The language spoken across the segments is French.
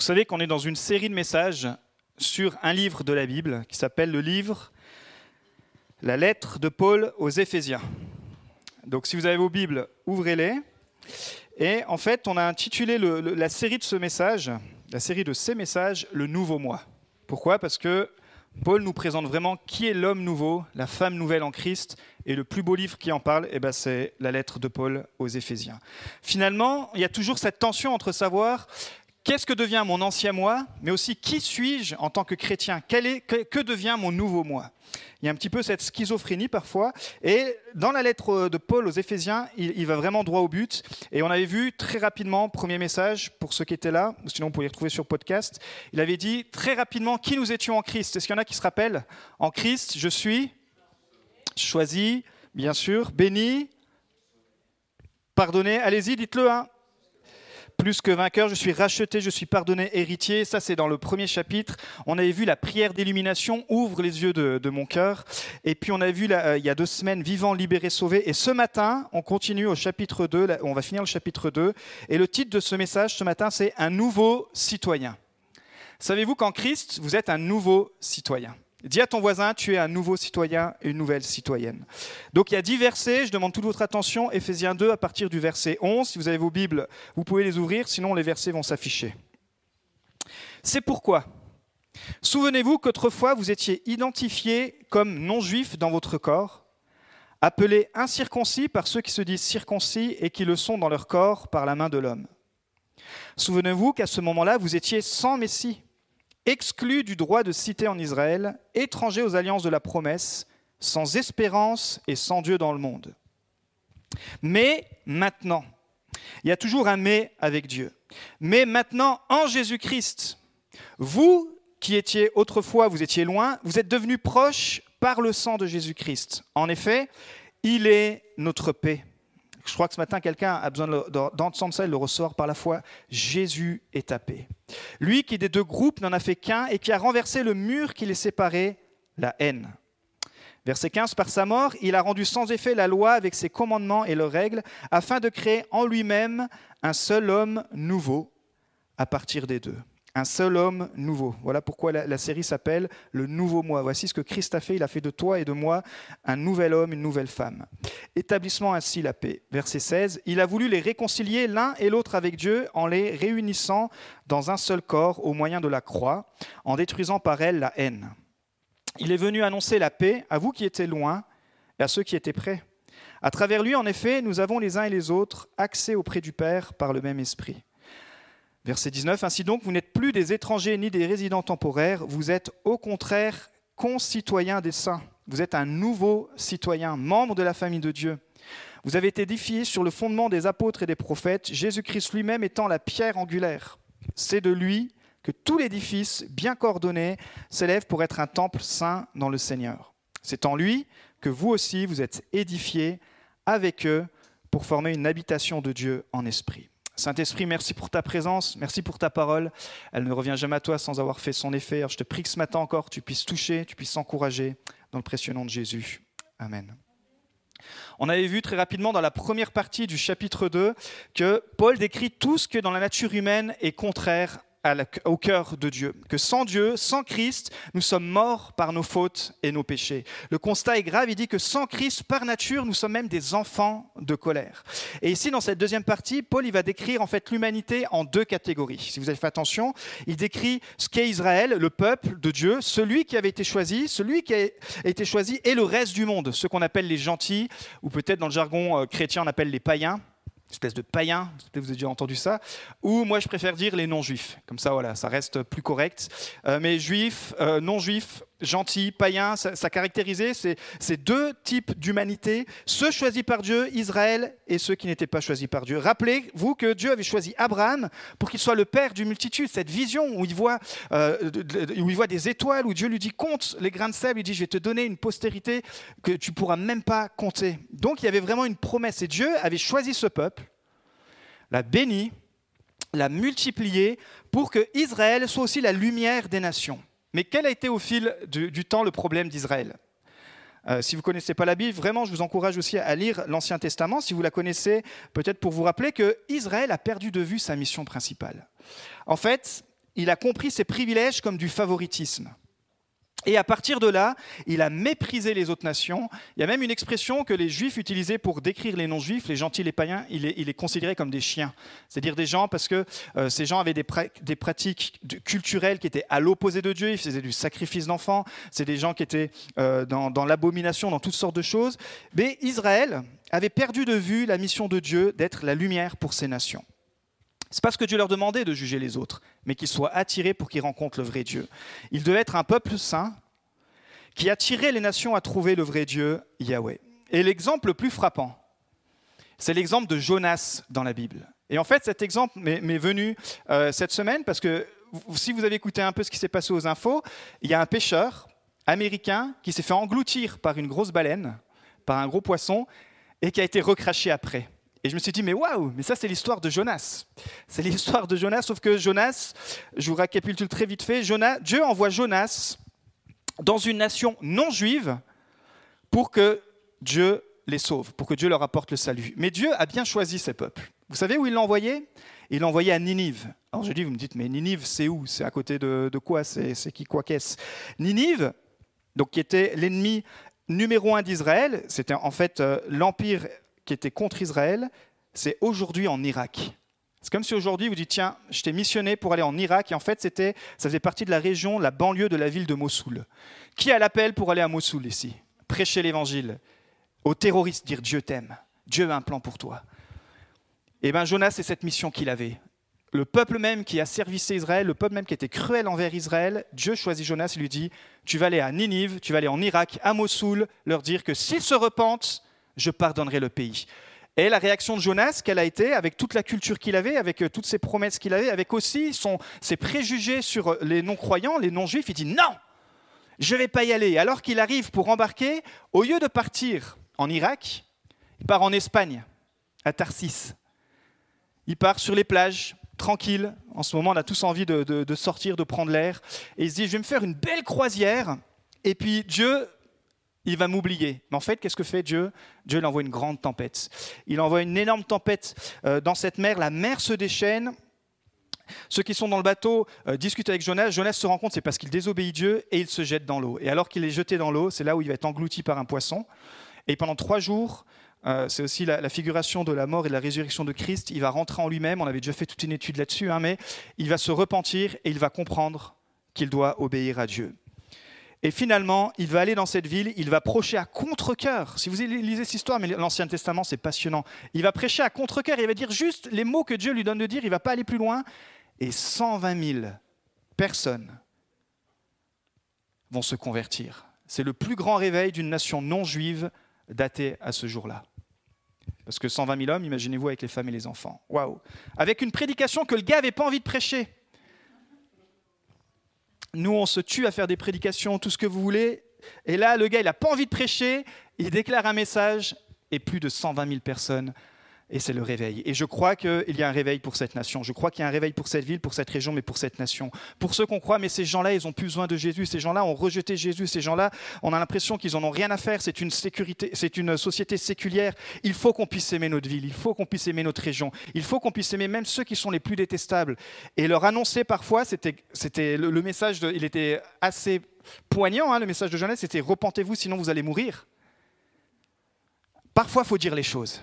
Vous savez qu'on est dans une série de messages sur un livre de la Bible qui s'appelle le livre La lettre de Paul aux Éphésiens. Donc si vous avez vos Bibles, ouvrez-les. Et en fait, on a intitulé la série de ce message, la série de ces messages, le nouveau moi. Pourquoi? Parce que Paul nous présente vraiment qui est l'homme nouveau, la femme nouvelle en Christ, et le plus beau livre qui en parle, eh ben, c'est la lettre de Paul aux Éphésiens. Finalement, il y a toujours cette tension entre savoir qu'est-ce que devient mon ancien moi, mais aussi qui suis-je en tant que chrétien? Que, devient mon nouveau moi? Il y a un petit peu cette schizophrénie parfois. Et dans la lettre de Paul aux Éphésiens, il, va vraiment droit au but. Et on avait vu très rapidement, premier message pour ceux qui étaient là, sinon vous pouvez les retrouver sur podcast, il avait dit très rapidement qui nous étions en Christ? Est-ce qu'il y en a qui se rappellent? En Christ, je suis choisi, bien sûr, béni, pardonné. Allez-y, dites-le. Hein plus que vainqueur, je suis racheté, je suis pardonné, héritier. Ça, c'est dans le premier chapitre. On avait vu la prière d'illumination, ouvre les yeux de, mon cœur. Et puis, on a vu euh, il y a deux semaines, vivant, libéré, sauvé. Et ce matin, on continue au chapitre 2. on va finir le chapitre 2. Et le titre de ce message ce matin, c'est Un nouveau citoyen. Savez-vous qu'en Christ, vous êtes un nouveau citoyen? Dis à ton voisin, tu es un nouveau citoyen et une nouvelle citoyenne. Donc il y a dix versets, je demande toute votre attention, Ephésiens 2 à partir du verset 11. Si vous avez vos Bibles, vous pouvez les ouvrir, sinon les versets vont s'afficher. C'est pourquoi, souvenez-vous qu'autrefois vous étiez identifiés comme non-juifs dans votre corps, appelés incirconcis par ceux qui se disent circoncis et qui le sont dans leur corps par la main de l'homme. Souvenez-vous qu'à ce moment-là, vous étiez sans Messie exclus du droit de cité en Israël, étrangers aux alliances de la promesse, sans espérance et sans Dieu dans le monde. Mais maintenant, il y a toujours un mais avec Dieu. Mais maintenant, en Jésus-Christ, vous qui étiez autrefois, vous étiez loin, vous êtes devenus proches par le sang de Jésus-Christ. En effet, il est notre paix. Je crois que ce matin, quelqu'un a besoin d'entendre ça, il le ressort par la foi. Jésus est tapé. Lui qui des deux groupes n'en a fait qu'un et qui a renversé le mur qui les séparait, la haine. Verset 15, par sa mort, il a rendu sans effet la loi avec ses commandements et leurs règles, afin de créer en lui-même un seul homme nouveau à partir des deux un seul homme nouveau. Voilà pourquoi la, série s'appelle Le Nouveau Moi. Voici ce que Christ a fait. Il a fait de toi et de moi un nouvel homme, une nouvelle femme. Établissement ainsi la paix. Verset 16. Il a voulu les réconcilier l'un et l'autre avec Dieu en les réunissant dans un seul corps au moyen de la croix, en détruisant par elle la haine. Il est venu annoncer la paix à vous qui étiez loin et à ceux qui étaient près. À travers lui, en effet, nous avons les uns et les autres accès auprès du Père par le même esprit. Verset 19, Ainsi donc, vous n'êtes plus des étrangers ni des résidents temporaires, vous êtes au contraire concitoyens des saints. Vous êtes un nouveau citoyen, membre de la famille de Dieu. Vous avez été édifiés sur le fondement des apôtres et des prophètes, Jésus-Christ lui-même étant la pierre angulaire. C'est de lui que tout l'édifice, bien coordonné, s'élève pour être un temple saint dans le Seigneur. C'est en lui que vous aussi vous êtes édifiés avec eux pour former une habitation de Dieu en esprit. Saint-Esprit, merci pour ta présence, merci pour ta parole. Elle ne revient jamais à toi sans avoir fait son effet. je te prie que ce matin encore, tu puisses toucher, tu puisses encourager dans le précieux nom de Jésus. Amen. On avait vu très rapidement dans la première partie du chapitre 2 que Paul décrit tout ce que dans la nature humaine est contraire au cœur de Dieu. Que sans Dieu, sans Christ, nous sommes morts par nos fautes et nos péchés. Le constat est grave, il dit que sans Christ, par nature, nous sommes même des enfants de colère. Et ici, dans cette deuxième partie, Paul il va décrire en fait l'humanité en deux catégories. Si vous avez fait attention, il décrit ce qu'est Israël, le peuple de Dieu, celui qui avait été choisi, celui qui a été choisi, et le reste du monde, ce qu'on appelle les gentils, ou peut-être dans le jargon euh, chrétien on appelle les païens espèce de païen, vous avez déjà entendu ça, ou moi je préfère dire les non-juifs, comme ça voilà, ça reste plus correct. Euh, mais juifs, euh, non-juifs, gentils, païens, ça, caractérisait ces, deux types d'humanité, ceux choisis par Dieu, Israël, et ceux qui n'étaient pas choisis par Dieu. Rappelez-vous que Dieu avait choisi Abraham pour qu'il soit le père d'une multitude, cette vision où il, voit, euh, où il voit des étoiles, où Dieu lui dit compte les grains de sable, il dit je vais te donner une postérité que tu pourras même pas compter. Donc il y avait vraiment une promesse, et Dieu avait choisi ce peuple, l'a béni, l'a multiplié pour que Israël soit aussi la lumière des nations. Mais quel a été au fil du, temps le problème d'Israël euh, si vous ne connaissez pas la Bible, vraiment, je vous encourage aussi à lire l'Ancien Testament, si vous la connaissez, peut-être pour vous rappeler que Israël a perdu de vue sa mission principale. En fait, il a compris ses privilèges comme du favoritisme. Et à partir de là, il a méprisé les autres nations. Il y a même une expression que les juifs utilisaient pour décrire les non-juifs, les gentils, les païens, il les, il considérait comme des chiens. C'est-à-dire des gens, parce que euh, ces gens avaient des, pratiques culturelles qui étaient à l'opposé de Dieu, ils faisaient du sacrifice d'enfants, c'est des gens qui étaient euh, dans l'abomination, dans toutes sortes de choses. Mais Israël avait perdu de vue la mission de Dieu d'être la lumière pour ces nations. C'est pas ce que Dieu leur demandait de juger les autres, mais qu'ils soient attirés pour qu'ils rencontrent le vrai Dieu. Ils devaient être un peuple saint qui attirait les nations à trouver le vrai Dieu, Yahweh. Et l'exemple le plus frappant, c'est l'exemple de Jonas dans la Bible. Et en fait, cet exemple m'est venu euh, cette semaine parce que si vous avez écouté un peu ce qui s'est passé aux infos, il y a un pêcheur américain qui s'est fait engloutir par une grosse baleine, par un gros poisson, et qui a été recraché après. Et je me suis dit, mais waouh, mais ça c'est l'histoire de Jonas. C'est l'histoire de Jonas, sauf que Jonas, je vous récapitule très vite fait, Jonas, Dieu envoie Jonas dans une nation non juive pour que Dieu les sauve, pour que Dieu leur apporte le salut. Mais Dieu a bien choisi ces peuples. Vous savez où il l'a envoyé? Il l'a envoyé à Ninive. Alors je dis, vous me dites, mais Ninive, c'est où? C'est à côté de, quoi? C'est qui quoi? Qu'est-ce? Ninive, donc qui était l'ennemi numéro un d'Israël, c'était en fait euh, l'empire qui était contre Israël, c'est aujourd'hui en Irak. C'est comme si aujourd'hui vous dites tiens, je t'ai missionné pour aller en Irak et en fait c'était ça faisait partie de la région, la banlieue de la ville de Mossoul. Qui a l'appel pour aller à Mossoul ici? Prêcher l'évangile aux terroristes, dire Dieu t'aime, Dieu a un plan pour toi. Eh bien Jonas c'est cette mission qu'il avait. Le peuple même qui a servicé Israël, le peuple même qui était cruel envers Israël, Dieu choisit Jonas et lui dit Tu vas aller à Ninive, tu vas aller en Irak, à Mossoul, leur dire que s'ils se repentent, je pardonnerai le pays. Et la réaction de Jonas, qu'elle a été, avec toute la culture qu'il avait, avec euh, toutes ses promesses qu'il avait, avec aussi ses préjugés sur euh, les non-croyants, les non-juifs, il dit non, je ne vais pas y aller. Alors qu'il arrive pour embarquer, au lieu de partir en Irak, il part en Espagne, à Tarsis. Il part sur les plages, tranquille. En ce moment, on a tous envie de, de sortir, de prendre l'air. Et il se dit, je vais me faire une belle croisière. Et puis Dieu il va m'oublier. Mais en fait, qu'est-ce que fait Dieu? Dieu il envoie une grande tempête. Il envoie une énorme tempête euh, dans cette mer. La mer se déchaîne. Ceux qui sont dans le bateau euh, discutent avec Jonas. Jonas se rend compte, c'est parce qu'il désobéit Dieu et il se jette dans l'eau. Et alors qu'il est jeté dans l'eau, c'est là où il va être englouti par un poisson. Et pendant trois jours, euh, c'est aussi la, figuration de la mort et de la résurrection de Christ. Il va rentrer en lui-même. On avait déjà fait toute une étude là-dessus, hein, mais il va se repentir et il va comprendre qu'il doit obéir à Dieu. Et finalement, il va aller dans cette ville, il va prêcher à contre-coeur. Si vous lisez cette histoire, mais l'Ancien Testament, c'est passionnant. Il va prêcher à contre-coeur, il va dire juste les mots que Dieu lui donne de dire, il va pas aller plus loin. Et 120 000 personnes vont se convertir. C'est le plus grand réveil d'une nation non juive datée à ce jour-là. Parce que 120 000 hommes, imaginez-vous avec les femmes et les enfants. Waouh Avec une prédication que le gars n'avait pas envie de prêcher. Nous, on se tue à faire des prédications, tout ce que vous voulez. Et là, le gars, il n'a pas envie de prêcher, il déclare un message, et plus de 120 000 personnes et c'est le réveil. Et je crois qu'il y a un réveil pour cette nation. Je crois qu'il y a un réveil pour cette ville, pour cette région, mais pour cette nation. Pour ceux qu'on croit, mais ces gens-là, ils ont plus besoin de Jésus. Ces gens-là ont rejeté Jésus. Ces gens-là, on a l'impression qu'ils en ont rien à faire. C'est une sécurité, c'est une société séculière. Il faut qu'on puisse aimer notre ville. Il faut qu'on puisse aimer notre région. Il faut qu'on puisse aimer même ceux qui sont les plus détestables. Et leur annoncer parfois, c'était, c'était le, message, il était assez poignant. Hein, le message de Jeunesse, c'était repentez-vous, sinon vous allez mourir. Parfois, il faut dire les choses.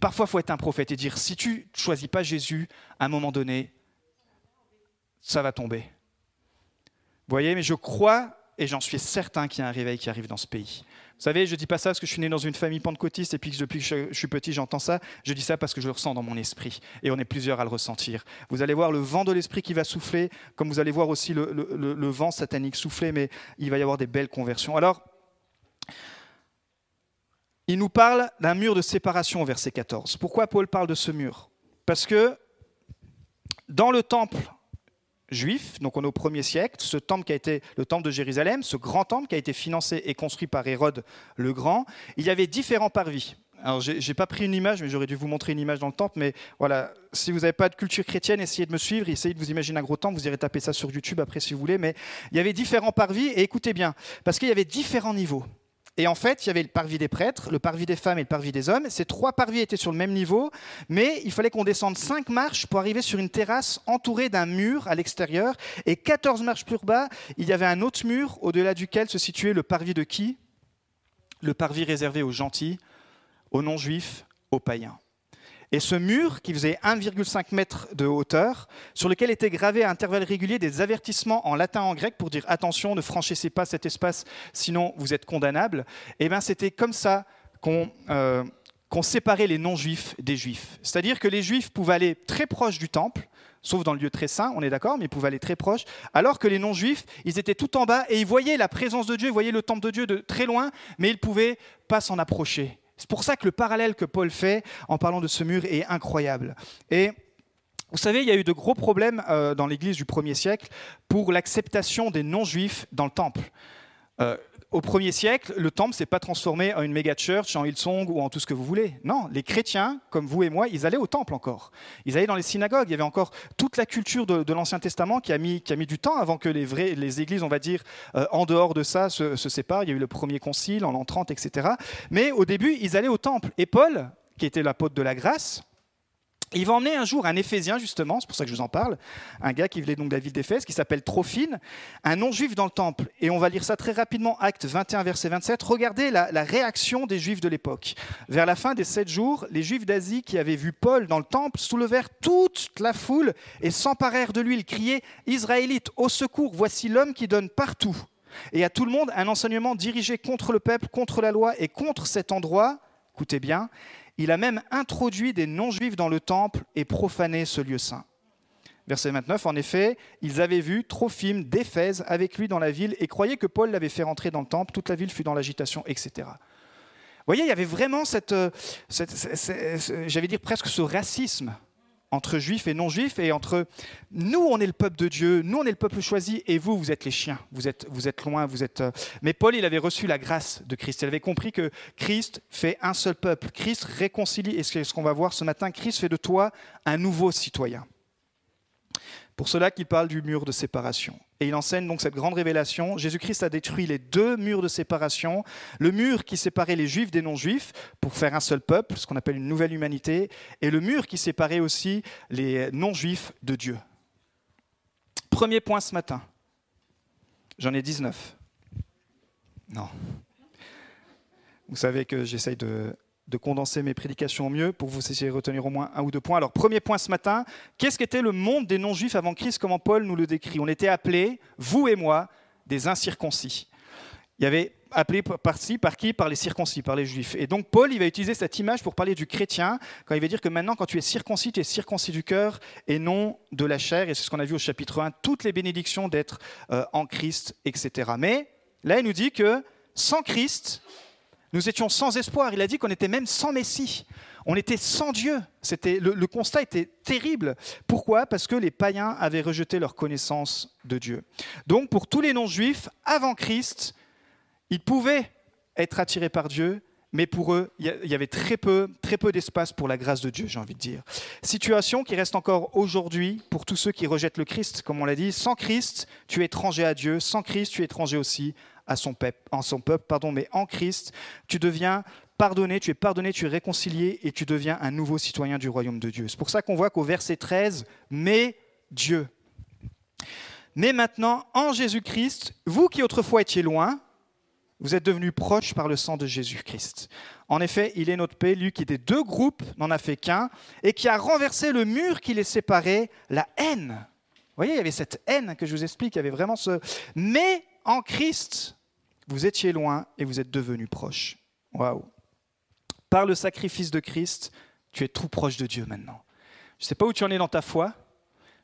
Parfois, faut être un prophète et dire, si tu choisis pas Jésus, à un moment donné, ça va tomber. Vous voyez, mais je crois et j'en suis certain qu'il y a un réveil qui arrive dans ce pays. Vous savez, je ne dis pas ça parce que je suis né dans une famille pentecôtiste et puis que depuis que je suis petit, j'entends ça. Je dis ça parce que je le ressens dans mon esprit. Et on est plusieurs à le ressentir. Vous allez voir le vent de l'esprit qui va souffler, comme vous allez voir aussi le, le vent satanique souffler, mais il va y avoir des belles conversions. Alors, il nous parle d'un mur de séparation au verset 14. Pourquoi Paul parle de ce mur? Parce que dans le temple juif, donc on est au premier siècle, ce temple qui a été le temple de Jérusalem, ce grand temple qui a été financé et construit par Hérode le Grand, il y avait différents parvis. Alors, je n'ai pas pris une image, mais j'aurais dû vous montrer une image dans le temple. Mais voilà, si vous n'avez pas de culture chrétienne, essayez de me suivre, essayez de vous imaginer un gros temple. Vous irez taper ça sur YouTube après si vous voulez. Mais il y avait différents parvis, et écoutez bien, parce qu'il y avait différents niveaux. Et en fait, il y avait le parvis des prêtres, le parvis des femmes et le parvis des hommes. Ces trois parvis étaient sur le même niveau, mais il fallait qu'on descende cinq marches pour arriver sur une terrasse entourée d'un mur à l'extérieur. Et 14 marches plus bas, il y avait un autre mur au-delà duquel se situait le parvis de qui? Le parvis réservé aux gentils, aux non-juifs, aux païens. Et ce mur, qui faisait 1,5 mètre de hauteur, sur lequel étaient gravés à intervalles réguliers des avertissements en latin et en grec pour dire attention, ne franchissez pas cet espace, sinon vous êtes condamnable, et eh bien c'était comme ça euh, qu'on séparait les non-juifs des juifs. C'est-à-dire que les juifs pouvaient aller très proches du temple, sauf dans le lieu très saint, on est d'accord, mais ils pouvaient aller très proches, alors que les non-juifs, ils étaient tout en bas et ils voyaient la présence de Dieu, ils voyaient le temple de Dieu de très loin, mais ils ne pouvaient pas s'en approcher. C'est pour ça que le parallèle que Paul fait en parlant de ce mur est incroyable. Et vous savez, il y a eu de gros problèmes euh, dans l'Église du premier siècle pour l'acceptation des non-juifs dans le temple. Euh, au premier siècle, le temple s'est pas transformé en une méga church, en Hillsong ou en tout ce que vous voulez. Non, les chrétiens, comme vous et moi, ils allaient au temple encore. Ils allaient dans les synagogues. Il y avait encore toute la culture de, l'Ancien Testament qui a, mis, qui a mis du temps avant que les, vrais, les églises, on va dire, euh, en dehors de ça, se, se séparent. Il y a eu le premier concile en l'an 30, etc. Mais au début, ils allaient au temple. Et Paul, qui était l'apôtre de la grâce, il va emmener un jour un Éphésien, justement, c'est pour ça que je vous en parle, un gars qui venait donc de la ville d'Éphèse, qui s'appelle Trophine, un non-juif dans le temple. Et on va lire ça très rapidement, acte 21, verset 27. Regardez la, la réaction des juifs de l'époque. Vers la fin des sept jours, les juifs d'Asie qui avaient vu Paul dans le temple soulevèrent toute la foule et s'emparèrent de lui. Ils criaient Israélites, au secours, voici l'homme qui donne partout. Et à tout le monde un enseignement dirigé contre le peuple, contre la loi et contre cet endroit. Écoutez bien, il a même introduit des non-juifs dans le temple et profané ce lieu saint. Verset 29, en effet, ils avaient vu Trophime d'Éphèse avec lui dans la ville et croyaient que Paul l'avait fait rentrer dans le temple. Toute la ville fut dans l'agitation, etc. Vous voyez, il y avait vraiment cette, euh, dire presque ce racisme entre juifs et non-juifs, et entre nous, on est le peuple de Dieu, nous, on est le peuple choisi, et vous, vous êtes les chiens, vous êtes, vous êtes loin, vous êtes... Euh, mais Paul, il avait reçu la grâce de Christ, il avait compris que Christ fait un seul peuple, Christ réconcilie, et ce qu'on va voir ce matin, Christ fait de toi un nouveau citoyen pour cela qu'il parle du mur de séparation. Et il enseigne donc cette grande révélation. Jésus-Christ a détruit les deux murs de séparation, le mur qui séparait les juifs des non-juifs pour faire un seul peuple, ce qu'on appelle une nouvelle humanité, et le mur qui séparait aussi les non-juifs de Dieu. Premier point ce matin. J'en ai 19. Non. Vous savez que j'essaye de de condenser mes prédications au mieux pour vous essayer de retenir au moins un ou deux points. Alors, premier point ce matin, qu'est-ce qu'était le monde des non-juifs avant Christ, comment Paul nous le décrit? On était appelés, vous et moi, des incirconcis. Il y avait appelé par, par qui? Par les circoncis, par les juifs. Et donc Paul, il va utiliser cette image pour parler du chrétien, quand il va dire que maintenant, quand tu es circoncis, tu es circoncis du cœur et non de la chair. Et c'est ce qu'on a vu au chapitre 1, toutes les bénédictions d'être euh, en Christ, etc. Mais là, il nous dit que sans Christ, nous étions sans espoir. Il a dit qu'on était même sans Messie. On était sans Dieu. C'était, le, constat était terrible. Pourquoi? Parce que les païens avaient rejeté leur connaissance de Dieu. Donc pour tous les non-juifs, avant Christ, ils pouvaient être attirés par Dieu, mais pour eux, il y avait très peu, très peu d'espace pour la grâce de Dieu, j'ai envie de dire. Situation qui reste encore aujourd'hui pour tous ceux qui rejettent le Christ, comme on l'a dit. Sans Christ, tu es étranger à Dieu. Sans Christ, tu es étranger aussi à son peuple, en son peuple, pardon, mais en Christ, tu deviens pardonné, tu es pardonné, tu es réconcilié et tu deviens un nouveau citoyen du royaume de Dieu. C'est pour ça qu'on voit qu'au verset 13, mais Dieu. Mais maintenant, en Jésus-Christ, vous qui autrefois étiez loin, vous êtes devenus proches par le sang de Jésus-Christ. En effet, il est notre paix, lui qui des deux groupes n'en a fait qu'un, et qui a renversé le mur qui les séparait, la haine. Vous voyez, il y avait cette haine que je vous explique, il y avait vraiment ce... Mais en Christ, vous étiez loin et vous êtes devenus proches. Waouh. Par le sacrifice de Christ, tu es tout proche de Dieu maintenant. Je ne sais pas où tu en es dans ta foi,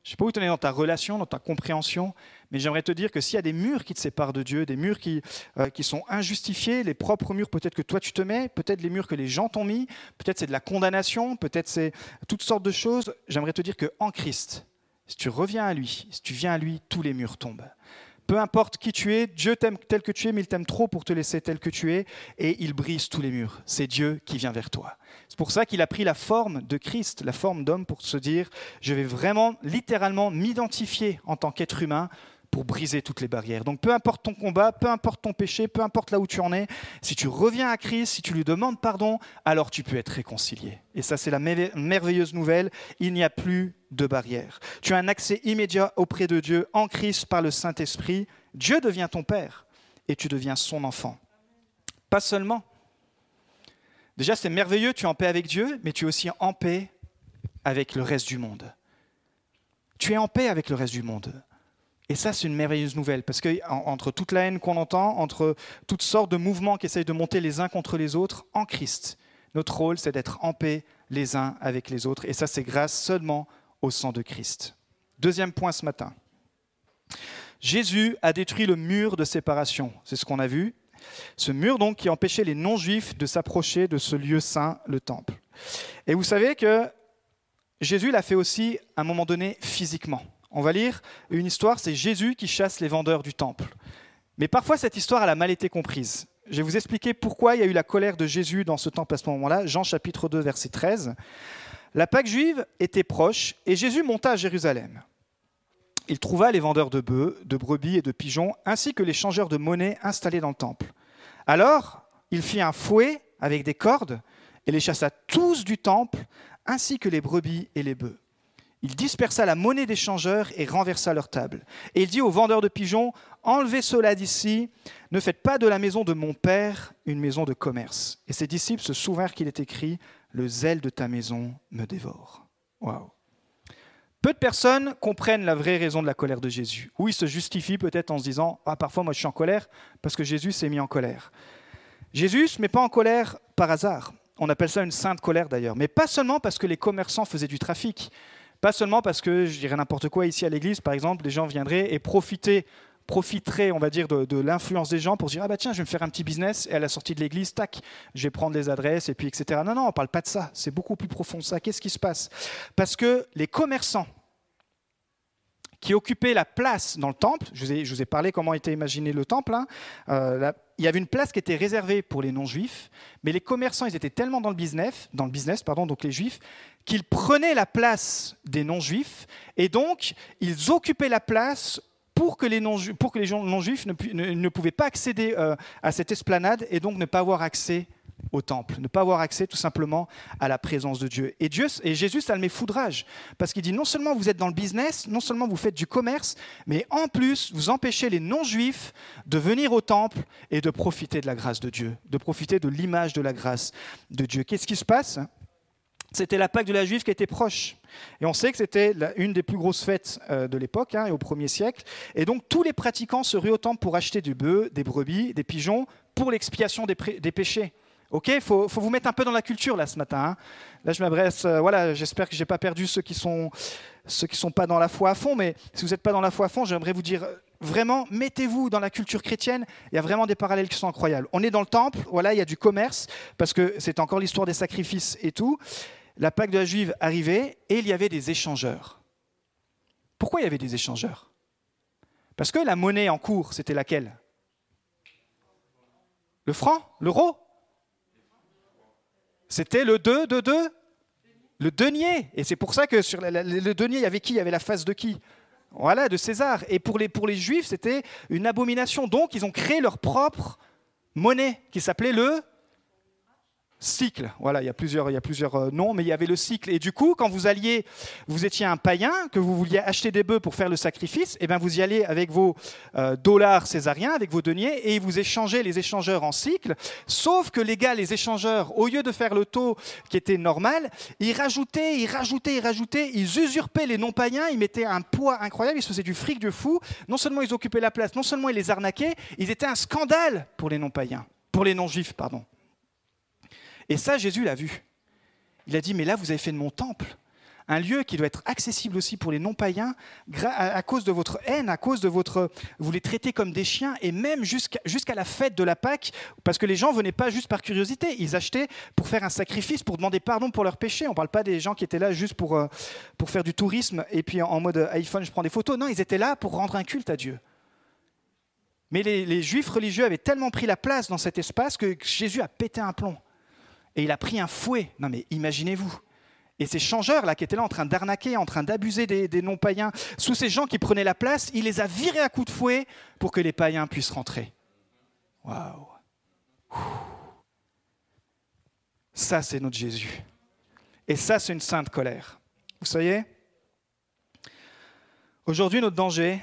je ne sais pas où tu en es dans ta relation, dans ta compréhension, mais j'aimerais te dire que s'il y a des murs qui te séparent de Dieu, des murs qui, euh, qui sont injustifiés, les propres murs peut-être que toi tu te mets, peut-être les murs que les gens t'ont mis, peut-être c'est de la condamnation, peut-être c'est toutes sortes de choses, j'aimerais te dire qu'en Christ, si tu reviens à lui, si tu viens à lui, tous les murs tombent. Peu importe qui tu es, Dieu t'aime tel que tu es, mais il t'aime trop pour te laisser tel que tu es, et il brise tous les murs. C'est Dieu qui vient vers toi. C'est pour ça qu'il a pris la forme de Christ, la forme d'homme, pour se dire, je vais vraiment, littéralement, m'identifier en tant qu'être humain, pour briser toutes les barrières. Donc peu importe ton combat, peu importe ton péché, peu importe là où tu en es, si tu reviens à Christ, si tu lui demandes pardon, alors tu peux être réconcilié. Et ça c'est la merveilleuse nouvelle, il n'y a plus de barrières. Tu as un accès immédiat auprès de Dieu en Christ par le Saint-Esprit. Dieu devient ton Père et tu deviens son enfant. Pas seulement. Déjà c'est merveilleux, tu es en paix avec Dieu, mais tu es aussi en paix avec le reste du monde. Tu es en paix avec le reste du monde. Et ça, c'est une merveilleuse nouvelle, parce que entre toute la haine qu'on entend, entre toutes sortes de mouvements qui essayent de monter les uns contre les autres, en Christ, notre rôle, c'est d'être en paix les uns avec les autres. Et ça, c'est grâce seulement au sang de Christ. Deuxième point ce matin. Jésus a détruit le mur de séparation. C'est ce qu'on a vu. Ce mur, donc, qui empêchait les non-juifs de s'approcher de ce lieu saint, le temple. Et vous savez que Jésus l'a fait aussi à un moment donné physiquement. On va lire une histoire, c'est Jésus qui chasse les vendeurs du temple. Mais parfois, cette histoire a mal été comprise. Je vais vous expliquer pourquoi il y a eu la colère de Jésus dans ce temple à ce moment-là. Jean chapitre 2, verset 13. La Pâque juive était proche et Jésus monta à Jérusalem. Il trouva les vendeurs de bœufs, de brebis et de pigeons, ainsi que les changeurs de monnaie installés dans le temple. Alors, il fit un fouet avec des cordes et les chassa tous du temple, ainsi que les brebis et les bœufs. Il dispersa la monnaie des changeurs et renversa leur table. Et il dit aux vendeurs de pigeons, enlevez cela d'ici, ne faites pas de la maison de mon Père une maison de commerce. Et ses disciples se souvinrent qu'il est écrit, le zèle de ta maison me dévore. Waouh. Peu de personnes comprennent la vraie raison de la colère de Jésus. Ou ils se justifient peut-être en se disant, ah, parfois moi je suis en colère parce que Jésus s'est mis en colère. Jésus se met pas en colère par hasard. On appelle ça une sainte colère d'ailleurs. Mais pas seulement parce que les commerçants faisaient du trafic. Pas seulement parce que, je dirais n'importe quoi ici à l'église, par exemple, les gens viendraient et profiter profiteraient, on va dire, de, l'influence des gens pour se dire ah bah tiens, je vais me faire un petit business et à la sortie de l'église, tac, je vais prendre les adresses et puis etc. Non non, on parle pas de ça. C'est beaucoup plus profond ça. Qu'est-ce qui se passe? Parce que les commerçants qui occupaient la place dans le temple, je vous ai, parlé comment était imaginé le temple. Hein, euh, il y avait une place qui était réservée pour les non-juifs, mais les commerçants, ils étaient tellement dans le business, dans le business, pardon, donc les juifs, qu'ils prenaient la place des non-juifs, et donc ils occupaient la place pour que les non-juifs ne, pouvaient pas accéder euh, à cette esplanade et donc ne pas avoir accès au temple, ne pas avoir accès tout simplement à la présence de Dieu. Et, Dieu, et Jésus, ça le met foudrage, parce qu'il dit non seulement vous êtes dans le business, non seulement vous faites du commerce, mais en plus vous empêchez les non-juifs de venir au temple et de profiter de la grâce de Dieu, de profiter de l'image de la grâce de Dieu. Qu'est-ce qui se passe? C'était la Pâque de la Juive qui était proche. Et on sait que c'était une des plus grosses fêtes euh, de l'époque, hein, et au premier siècle. Et donc tous les pratiquants se ruaient au temple pour acheter du bœuf, des brebis, des pigeons, pour l'expiation des, péchés. Ok, il faut, vous mettre un peu dans la culture là ce matin. Hein. Là, je m'adresse. Euh, voilà, j'espère que j'ai pas perdu ceux qui sont sont pas dans la foi à fond. Mais si vous n'êtes pas dans la foi à fond, j'aimerais vous dire vraiment, mettez-vous dans la culture chrétienne. Il y a vraiment des parallèles qui sont incroyables. On est dans le temple. Voilà, il y a du commerce parce que c'est encore l'histoire des sacrifices et tout la Pâque de la Juive arrivait et il y avait des échangeurs. Pourquoi il y avait des échangeurs? Parce que la monnaie en cours, c'était laquelle? Le franc? L'euro? C'était le 2, 2, 2 Le denier. Et c'est pour ça que sur le denier, il y avait qui? Il y avait la face de qui? Voilà, de César. Et pour les, pour les Juifs, c'était une abomination. Donc, ils ont créé leur propre monnaie qui s'appelait le cycle. Voilà, il y a plusieurs, il y a plusieurs euh, noms, mais il y avait le cycle. Et du coup, quand vous alliez, vous étiez un païen, que vous vouliez acheter des bœufs pour faire le sacrifice, eh bien vous y allez avec vos euh, dollars césariens, avec vos deniers, et vous échangez les échangeurs en cycle. Sauf que les gars, les échangeurs, au lieu de faire le taux qui était normal, ils rajoutaient, ils rajoutaient, ils rajoutaient, ils usurpaient les non-païens, ils mettaient un poids incroyable, ils se faisaient du fric de fou. Non seulement ils occupaient la place, non seulement ils les arnaquaient, ils étaient un scandale pour les non-païens, pour les non-juifs, pardon. Et ça, Jésus l'a vu. Il a dit, mais là, vous avez fait de mon temple un lieu qui doit être accessible aussi pour les non-païens, à cause de votre haine, à cause de votre... Vous les traitez comme des chiens, et même jusqu'à la fête de la Pâque, parce que les gens venaient pas juste par curiosité, ils achetaient pour faire un sacrifice, pour demander pardon pour leurs péchés. On ne parle pas des gens qui étaient là juste pour, euh, pour faire du tourisme, et puis en mode iPhone, je prends des photos. Non, ils étaient là pour rendre un culte à Dieu. Mais les, les juifs religieux avaient tellement pris la place dans cet espace que Jésus a pété un plomb et il a pris un fouet. Non mais imaginez-vous. Et ces changeurs-là qui étaient là en train d'arnaquer, en train d'abuser des, non-païens, sous ces gens qui prenaient la place, il les a virés à coups de fouet pour que les païens puissent rentrer. Waouh Ça, c'est notre Jésus. Et ça, c'est une sainte colère. Vous savez, aujourd'hui, notre danger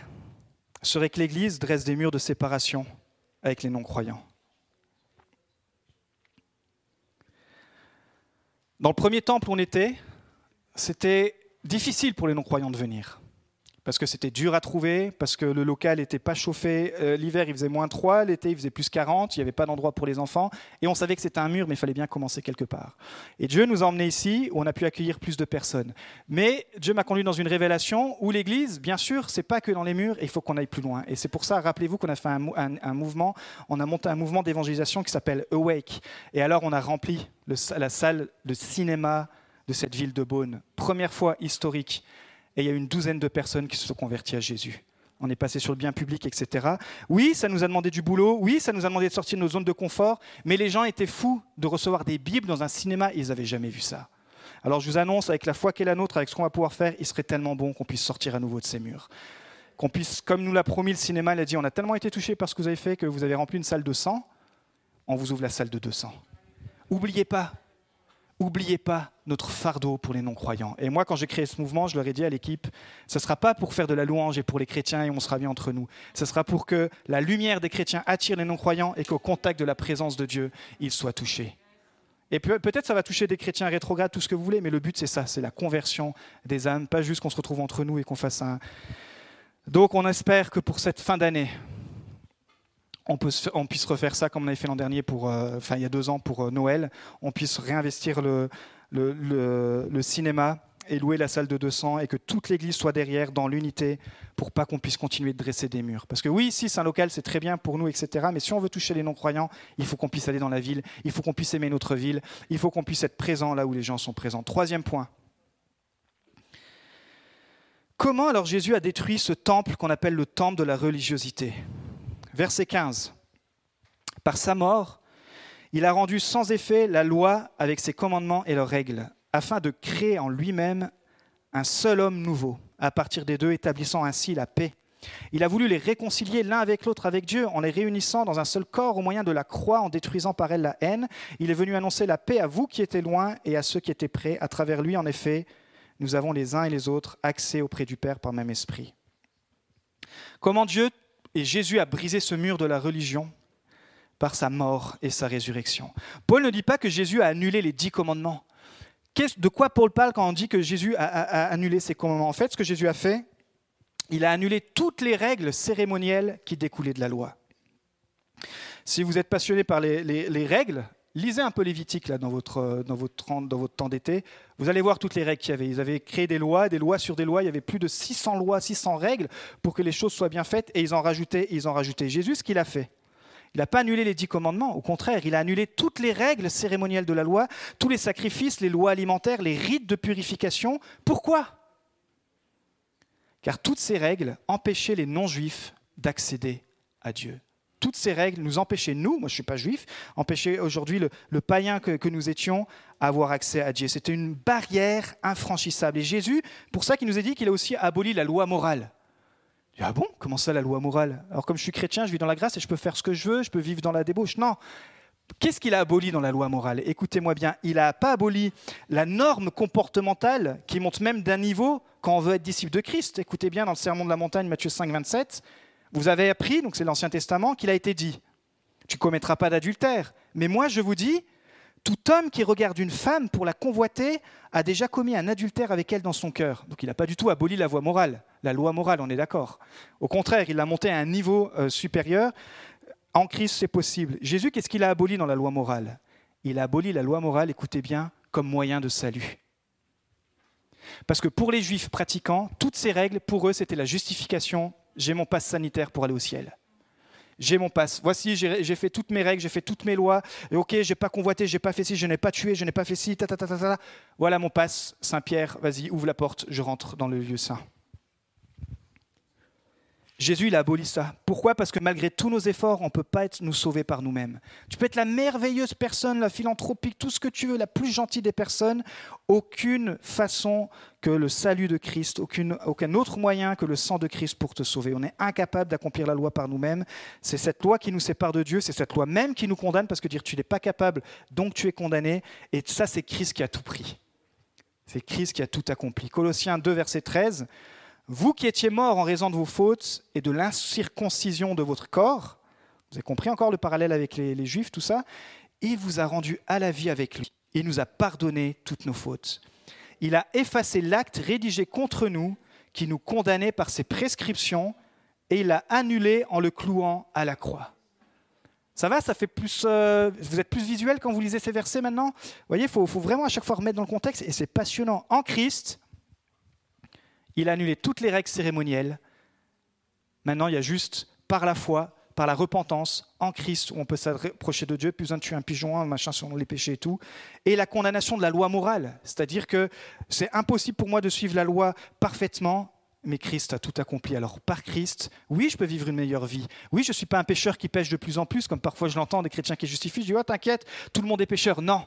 serait que l'Église dresse des murs de séparation avec les non-croyants. Dans le premier temple où on était, c'était difficile pour les non-croyants de venir parce que c'était dur à trouver, parce que le local n'était pas chauffé. Euh, l'hiver, il faisait moins 3, l'été, il faisait plus 40, il n'y avait pas d'endroit pour les enfants. Et on savait que c'était un mur, mais il fallait bien commencer quelque part. Et Dieu nous a emmenés ici, où on a pu accueillir plus de personnes. Mais Dieu m'a conduit dans une révélation où l'Église, bien sûr, c'est pas que dans les murs, il faut qu'on aille plus loin. Et c'est pour ça, rappelez-vous qu'on a fait un, mouvement, on a monté un mouvement d'évangélisation qui s'appelle Awake. Et alors, on a rempli la salle de cinéma de cette ville de Beaune. Première fois historique et il y a une douzaine de personnes qui se sont converties à Jésus. On est passé sur le bien public, etc. Oui, ça nous a demandé du boulot, oui, ça nous a demandé de sortir de nos zones de confort, mais les gens étaient fous de recevoir des Bibles dans un cinéma, ils n'avaient jamais vu ça. Alors je vous annonce, avec la foi qu'est la nôtre, avec ce qu'on va pouvoir faire, il serait tellement bon qu'on puisse sortir à nouveau de ces murs. Qu'on puisse, comme nous l'a promis le cinéma, il a dit, on a tellement été touchés par ce que vous avez fait que vous avez rempli une salle de 100, on vous ouvre la salle de 200. Oubliez pas, Oubliez pas notre fardeau pour les non-croyants. Et moi, quand j'ai créé ce mouvement, je leur ai dit à l'équipe, ce ne sera pas pour faire de la louange et pour les chrétiens et on sera bien entre nous. Ce sera pour que la lumière des chrétiens attire les non-croyants et qu'au contact de la présence de Dieu, ils soient touchés. Et peut-être ça va toucher des chrétiens rétrogrades, tout ce que vous voulez, mais le but c'est ça, c'est la conversion des âmes, pas juste qu'on se retrouve entre nous et qu'on fasse un... Donc on espère que pour cette fin d'année, on, puisse refaire ça comme on avait fait l'an dernier, pour, euh, enfin il y a deux ans pour euh, Noël, on puisse réinvestir le, cinéma et louer la salle de 200 et que toute l'Église soit derrière dans l'unité pour pas qu'on puisse continuer de dresser des murs. Parce que oui, ici, c'est un local, c'est très bien pour nous, etc. Mais si on veut toucher les non-croyants, il faut qu'on puisse aller dans la ville, il faut qu'on puisse aimer notre ville, il faut qu'on puisse être présent là où les gens sont présents. Troisième point. Comment alors Jésus a détruit ce temple qu'on appelle le temple de la religiosité? Verset 15. Par sa mort, il a rendu sans effet la loi avec ses commandements et leurs règles, afin de créer en lui-même un seul homme nouveau, à partir des deux, établissant ainsi la paix. Il a voulu les réconcilier l'un avec l'autre avec Dieu en les réunissant dans un seul corps au moyen de la croix, en détruisant par elle la haine. Il est venu annoncer la paix à vous qui étiez loin et à ceux qui étaient près. À travers lui, en effet, nous avons les uns et les autres accès auprès du Père par même esprit. Comment Dieu et Jésus a brisé ce mur de la religion par sa mort et sa résurrection. Paul ne dit pas que Jésus a annulé les dix commandements. De quoi Paul parle quand on dit que Jésus a, annulé ses commandements? En fait, ce que Jésus a fait, il a annulé toutes les règles cérémonielles qui découlaient de la loi. Si vous êtes passionné par les règles, lisez un peu Lévitique là, dans, votre, euh, dans, votre, temps d'été. Vous allez voir toutes les règles qu'il y avait. Ils avaient créé des lois, des lois sur des lois. Il y avait plus de 600 lois, 600 règles pour que les choses soient bien faites. Et ils en rajoutaient, ils en rajoutaient. Jésus, ce qu'il a fait, il n'a pas annulé les dix commandements. Au contraire, il a annulé toutes les règles cérémonielles de la loi, tous les sacrifices, les lois alimentaires, les rites de purification. Pourquoi? Car toutes ces règles empêchaient les non-juifs d'accéder à Dieu toutes ces règles nous empêchaient, nous, moi je ne suis pas juif, empêchaient aujourd'hui le, païen que, nous étions à avoir accès à Dieu. C'était une barrière infranchissable. Et Jésus, pour ça qu'il nous a dit qu'il a aussi aboli la loi morale. Ah bon? Comment ça la loi morale? Alors comme je suis chrétien, je vis dans la grâce et je peux faire ce que je veux, je peux vivre dans la débauche. Non. Qu'est-ce qu'il a aboli dans la loi morale? Écoutez-moi bien, il n'a pas aboli la norme comportementale qui monte même d'un niveau quand on veut être disciple de Christ. Écoutez bien dans le Sermon de la montagne, Matthieu 5, 27, vous avez appris, donc c'est l'Ancien Testament, qu'il a été dit Tu commettras pas d'adultère. Mais moi, je vous dis tout homme qui regarde une femme pour la convoiter a déjà commis un adultère avec elle dans son cœur. Donc il n'a pas du tout aboli la voie morale, la loi morale, on est d'accord. Au contraire, il l'a monté à un niveau euh, supérieur. En Christ, c'est possible. Jésus, qu'est-ce qu'il a aboli dans la loi morale? Il a aboli la loi morale, écoutez bien, comme moyen de salut. Parce que pour les juifs pratiquants, toutes ces règles, pour eux, c'était la justification j'ai mon passe sanitaire pour aller au ciel. J'ai mon passe. Voici, j'ai fait toutes mes règles, j'ai fait toutes mes lois. Et ok, j'ai pas convoité, j'ai pas fait ci, je n'ai pas tué, je n'ai pas fait ci, ta, ta, ta, ta, Voilà mon passe. Saint-Pierre, vas-y, ouvre la porte, je rentre dans le lieu saint. Jésus, il a aboli ça. Pourquoi? Parce que malgré tous nos efforts, on ne peut pas nous sauver par nous-mêmes. Tu peux être la merveilleuse personne, la philanthropique, tout ce que tu veux, la plus gentille des personnes. Aucune façon que le salut de Christ, aucun autre moyen que le sang de Christ pour te sauver. On est incapable d'accomplir la loi par nous-mêmes. C'est cette loi qui nous sépare de Dieu, c'est cette loi même qui nous condamne parce que dire tu n'es pas capable, donc tu es condamné. Et ça, c'est Christ qui a tout pris. C'est Christ qui a tout accompli. Colossiens 2, verset 13. Vous qui étiez morts en raison de vos fautes et de l'incirconcision de votre corps, vous avez compris encore le parallèle avec les, Juifs, tout ça, il vous a rendu à la vie avec lui. Il nous a pardonné toutes nos fautes. Il a effacé l'acte rédigé contre nous qui nous condamnait par ses prescriptions et il l'a annulé en le clouant à la croix. Ça va, ça fait plus. Euh, vous êtes plus visuel quand vous lisez ces versets maintenant? Vous voyez, il faut, faut, vraiment à chaque fois remettre dans le contexte et c'est passionnant. En Christ, il a annulé toutes les règles cérémonielles. Maintenant, il y a juste par la foi, par la repentance en Christ, où on peut s'approcher de Dieu, plus besoin de tuer un pigeon, un machin sur les péchés et tout, et la condamnation de la loi morale. C'est-à-dire que c'est impossible pour moi de suivre la loi parfaitement, mais Christ a tout accompli. Alors par Christ, oui, je peux vivre une meilleure vie. Oui, je ne suis pas un pécheur qui pêche de plus en plus, comme parfois je l'entends des chrétiens qui justifient. Je dis, oh, t'inquiète, tout le monde est pécheur. Non.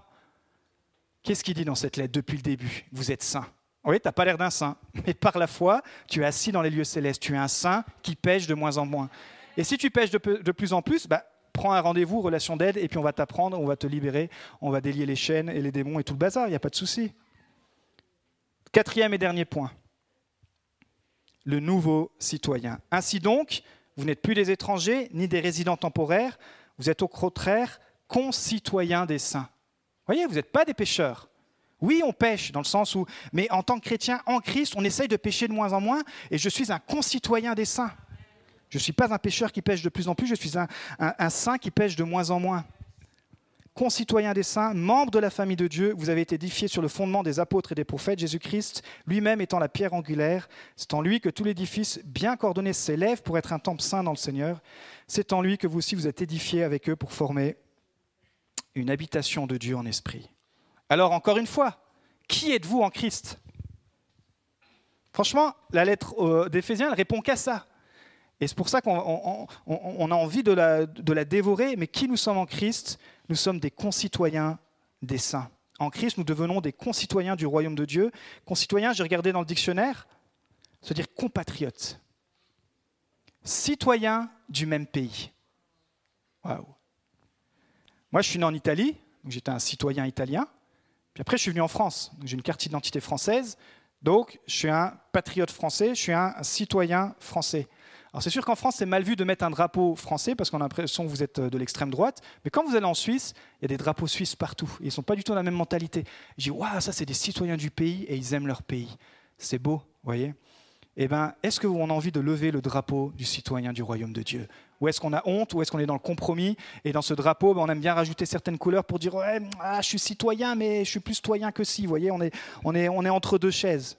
Qu'est-ce qu'il dit dans cette lettre depuis le début? Vous êtes saints. Oui, tu n'as pas l'air d'un saint, mais par la foi, tu es assis dans les lieux célestes. Tu es un saint qui pêche de moins en moins. Et si tu pêches de, plus en plus, bah, prends un rendez-vous, relation d'aide, et puis on va t'apprendre, on va te libérer, on va délier les chaînes et les démons et tout le bazar, il n'y a pas de souci. Quatrième et dernier point, le nouveau citoyen. Ainsi donc, vous n'êtes plus des étrangers ni des résidents temporaires, vous êtes au contraire concitoyens des saints. Vous voyez, vous n'êtes pas des pécheurs. Oui, on pêche, dans le sens où, mais en tant que chrétien en Christ, on essaye de pécher de moins en moins, et je suis un concitoyen des saints. Je ne suis pas un pécheur qui pêche de plus en plus, je suis un, saint qui pêche de moins en moins. Concitoyen des saints, membre de la famille de Dieu, vous avez été édifié sur le fondement des apôtres et des prophètes, Jésus-Christ lui-même étant la pierre angulaire. C'est en lui que tout l'édifice bien coordonné s'élève pour être un temple saint dans le Seigneur. C'est en lui que vous aussi vous êtes édifiés avec eux pour former une habitation de Dieu en esprit. Alors encore une fois, qui êtes-vous en Christ? Franchement, la lettre d'Éphésiens, elle répond qu'à ça. Et c'est pour ça qu'on a envie de la, dévorer. Mais qui nous sommes en Christ? Nous sommes des concitoyens des saints. En Christ, nous devenons des concitoyens du royaume de Dieu. Concitoyens, j'ai regardé dans le dictionnaire, se dire compatriotes. Citoyens du même pays. Waouh. Moi, je suis né en Italie, j'étais un citoyen italien. Puis après, je suis venu en France. J'ai une carte d'identité française. Donc, je suis un patriote français, je suis un citoyen français. Alors, c'est sûr qu'en France, c'est mal vu de mettre un drapeau français parce qu'on a l'impression que vous êtes de l'extrême droite. Mais quand vous allez en Suisse, il y a des drapeaux suisses partout. Ils ne sont pas du tout dans la même mentalité. Je dis, waouh, ça, c'est des citoyens du pays et ils aiment leur pays. C'est beau, vous voyez? Eh ben, est-ce qu'on a envie de lever le drapeau du citoyen du royaume de Dieu? Ou est-ce qu'on a honte Ou est-ce qu'on est dans le compromis Et dans ce drapeau, ben, on aime bien rajouter certaines couleurs pour dire ah, je suis citoyen, mais je suis plus citoyen que si. Vous voyez, on est, entre deux chaises.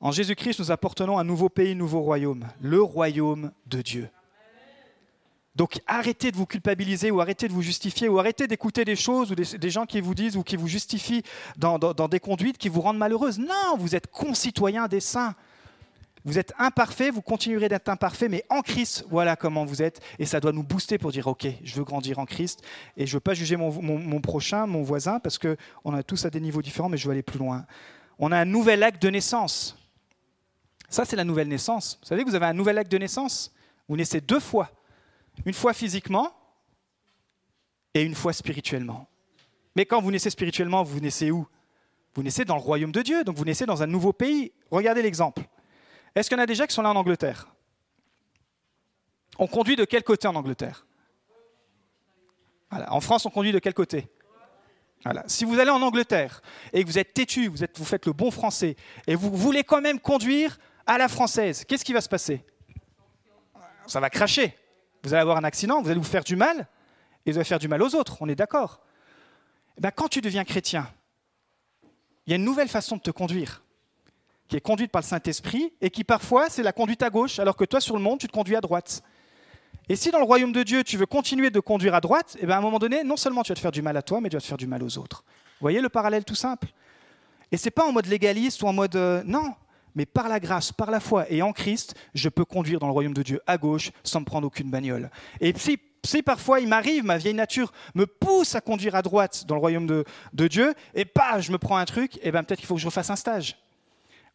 En Jésus-Christ, nous apportons un nouveau pays, un nouveau royaume, le royaume de Dieu. Donc arrêtez de vous culpabiliser ou arrêtez de vous justifier ou arrêtez d'écouter des choses ou des, gens qui vous disent ou qui vous justifient dans, des conduites qui vous rendent malheureuse. Non, vous êtes concitoyens des saints. Vous êtes imparfait, vous continuerez d'être imparfait, mais en Christ, voilà comment vous êtes. Et ça doit nous booster pour dire, OK, je veux grandir en Christ et je ne veux pas juger mon, prochain, mon voisin, parce qu'on a tous à des niveaux différents, mais je veux aller plus loin. On a un nouvel acte de naissance. Ça, c'est la nouvelle naissance. Vous savez vous avez un nouvel acte de naissance? Vous naissez deux fois. Une fois physiquement et une fois spirituellement. Mais quand vous naissez spirituellement, vous naissez où? Vous naissez dans le royaume de Dieu, donc vous naissez dans un nouveau pays. Regardez l'exemple. Est-ce qu'il y en a déjà qui sont là en Angleterre? On conduit de quel côté en Angleterre? En France, on conduit de quel côté? Si vous allez en Angleterre et que vous êtes têtu, vous, êtes, vous faites le bon français, et vous voulez quand même conduire à la française, qu'est-ce qui va se passer? Ça va cracher. Vous allez avoir un accident, vous allez vous faire du mal, et vous allez faire du mal aux autres, on est d'accord. Eh ben, quand tu deviens chrétien, il y a une nouvelle façon de te conduire, qui est conduite par le Saint-Esprit, et qui parfois, c'est la conduite à gauche, alors que toi, sur le monde, tu te conduis à droite. Et si dans le royaume de Dieu, tu veux continuer de conduire à droite, eh ben, à un moment donné, non seulement tu vas te faire du mal à toi, mais tu vas te faire du mal aux autres. Vous voyez le parallèle tout simple? Et c'est pas en mode légaliste ou en mode... Euh, non, mais par la grâce, par la foi et en Christ, je peux conduire dans le royaume de Dieu à gauche sans me prendre aucune bagnole. Et si, parfois il m'arrive, ma vieille nature me pousse à conduire à droite dans le royaume de, Dieu, et pas, je me prends un truc, et bien peut-être qu'il faut que je refasse un stage.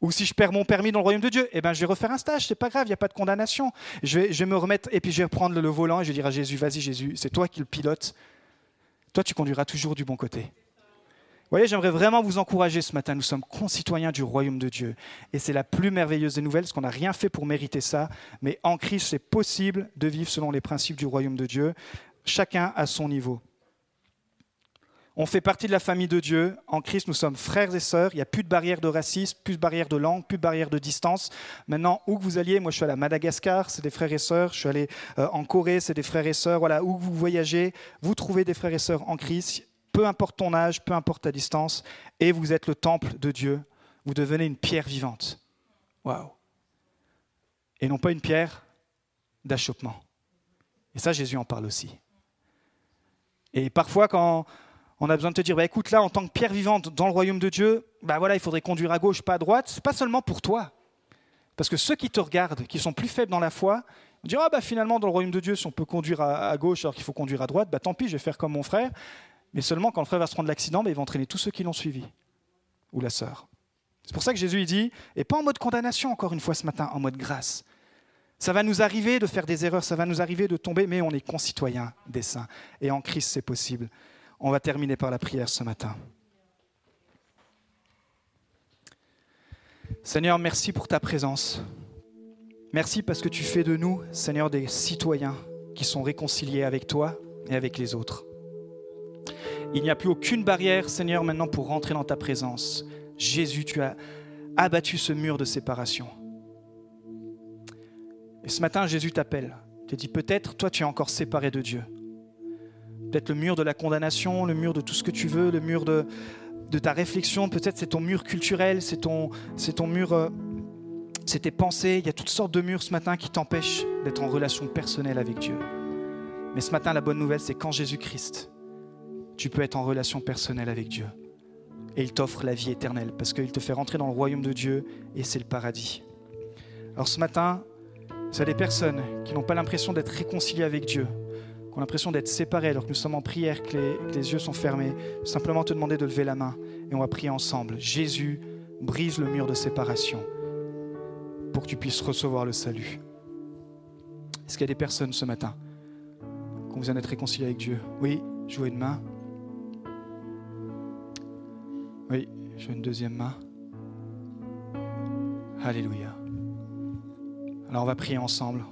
Ou si je perds mon permis dans le royaume de Dieu, eh ben, je vais refaire un stage, c'est pas grave, il n'y a pas de condamnation. Je vais, me remettre, et puis je vais reprendre le volant, et je vais dire à Jésus, vas-y Jésus, c'est toi qui le pilote. Toi, tu conduiras toujours du bon côté. Vous voyez, j'aimerais vraiment vous encourager ce matin. Nous sommes concitoyens du royaume de Dieu. Et c'est la plus merveilleuse des nouvelles, parce qu'on n'a rien fait pour mériter ça. Mais en Christ, c'est possible de vivre selon les principes du royaume de Dieu, chacun à son niveau. On fait partie de la famille de Dieu. En Christ, nous sommes frères et sœurs. Il n'y a plus de barrière de racisme, plus de barrière de langue, plus de barrière de distance. Maintenant, où que vous alliez, moi je suis allé à Madagascar, c'est des frères et sœurs. Je suis allé euh, en Corée, c'est des frères et sœurs. Voilà, où vous voyagez, vous trouvez des frères et sœurs en Christ peu importe ton âge, peu importe ta distance, et vous êtes le temple de Dieu. Vous devenez une pierre vivante. Waouh! Et non pas une pierre d'achoppement. Et ça, Jésus en parle aussi. Et parfois, quand on a besoin de te dire, bah, écoute, là, en tant que pierre vivante dans le royaume de Dieu, bah voilà, il faudrait conduire à gauche, pas à droite, pas seulement pour toi. Parce que ceux qui te regardent, qui sont plus faibles dans la foi, vont dire, ah bah finalement, dans le royaume de Dieu, si on peut conduire à, gauche alors qu'il faut conduire à droite, bah tant pis, je vais faire comme mon frère. Mais seulement quand le frère va se prendre l'accident, ben, il va entraîner tous ceux qui l'ont suivi, ou la sœur. C'est pour ça que Jésus il dit, et pas en mode condamnation encore une fois ce matin, en mode grâce. Ça va nous arriver de faire des erreurs, ça va nous arriver de tomber, mais on est concitoyens des saints. Et en Christ, c'est possible. On va terminer par la prière ce matin. Seigneur, merci pour ta présence. Merci parce que tu fais de nous, Seigneur, des citoyens qui sont réconciliés avec toi et avec les autres. Il n'y a plus aucune barrière, Seigneur, maintenant pour rentrer dans ta présence. Jésus, tu as abattu ce mur de séparation. Et ce matin, Jésus t'appelle. Te dit peut-être, toi, tu es encore séparé de Dieu. Peut-être le mur de la condamnation, le mur de tout ce que tu veux, le mur de, ta réflexion. Peut-être c'est ton mur culturel, c'est ton, c'est ton mur, euh, c'est tes pensées. Il y a toutes sortes de murs ce matin qui t'empêchent d'être en relation personnelle avec Dieu. Mais ce matin, la bonne nouvelle, c'est quand Jésus-Christ tu peux être en relation personnelle avec Dieu. Et il t'offre la vie éternelle parce qu'il te fait rentrer dans le royaume de Dieu et c'est le paradis. Alors ce matin, a des personnes qui n'ont pas l'impression d'être réconciliées avec Dieu, qui ont l'impression d'être séparées alors que nous sommes en prière, que les, yeux sont fermés. Simplement te demander de lever la main et on va prier ensemble. Jésus brise le mur de séparation pour que tu puisses recevoir le salut. Est-ce qu'il y a des personnes ce matin qui ont besoin d'être réconciliées avec Dieu? Oui, je vois une main. Oui, j'ai une deuxième main. Alléluia. Alors on va prier ensemble.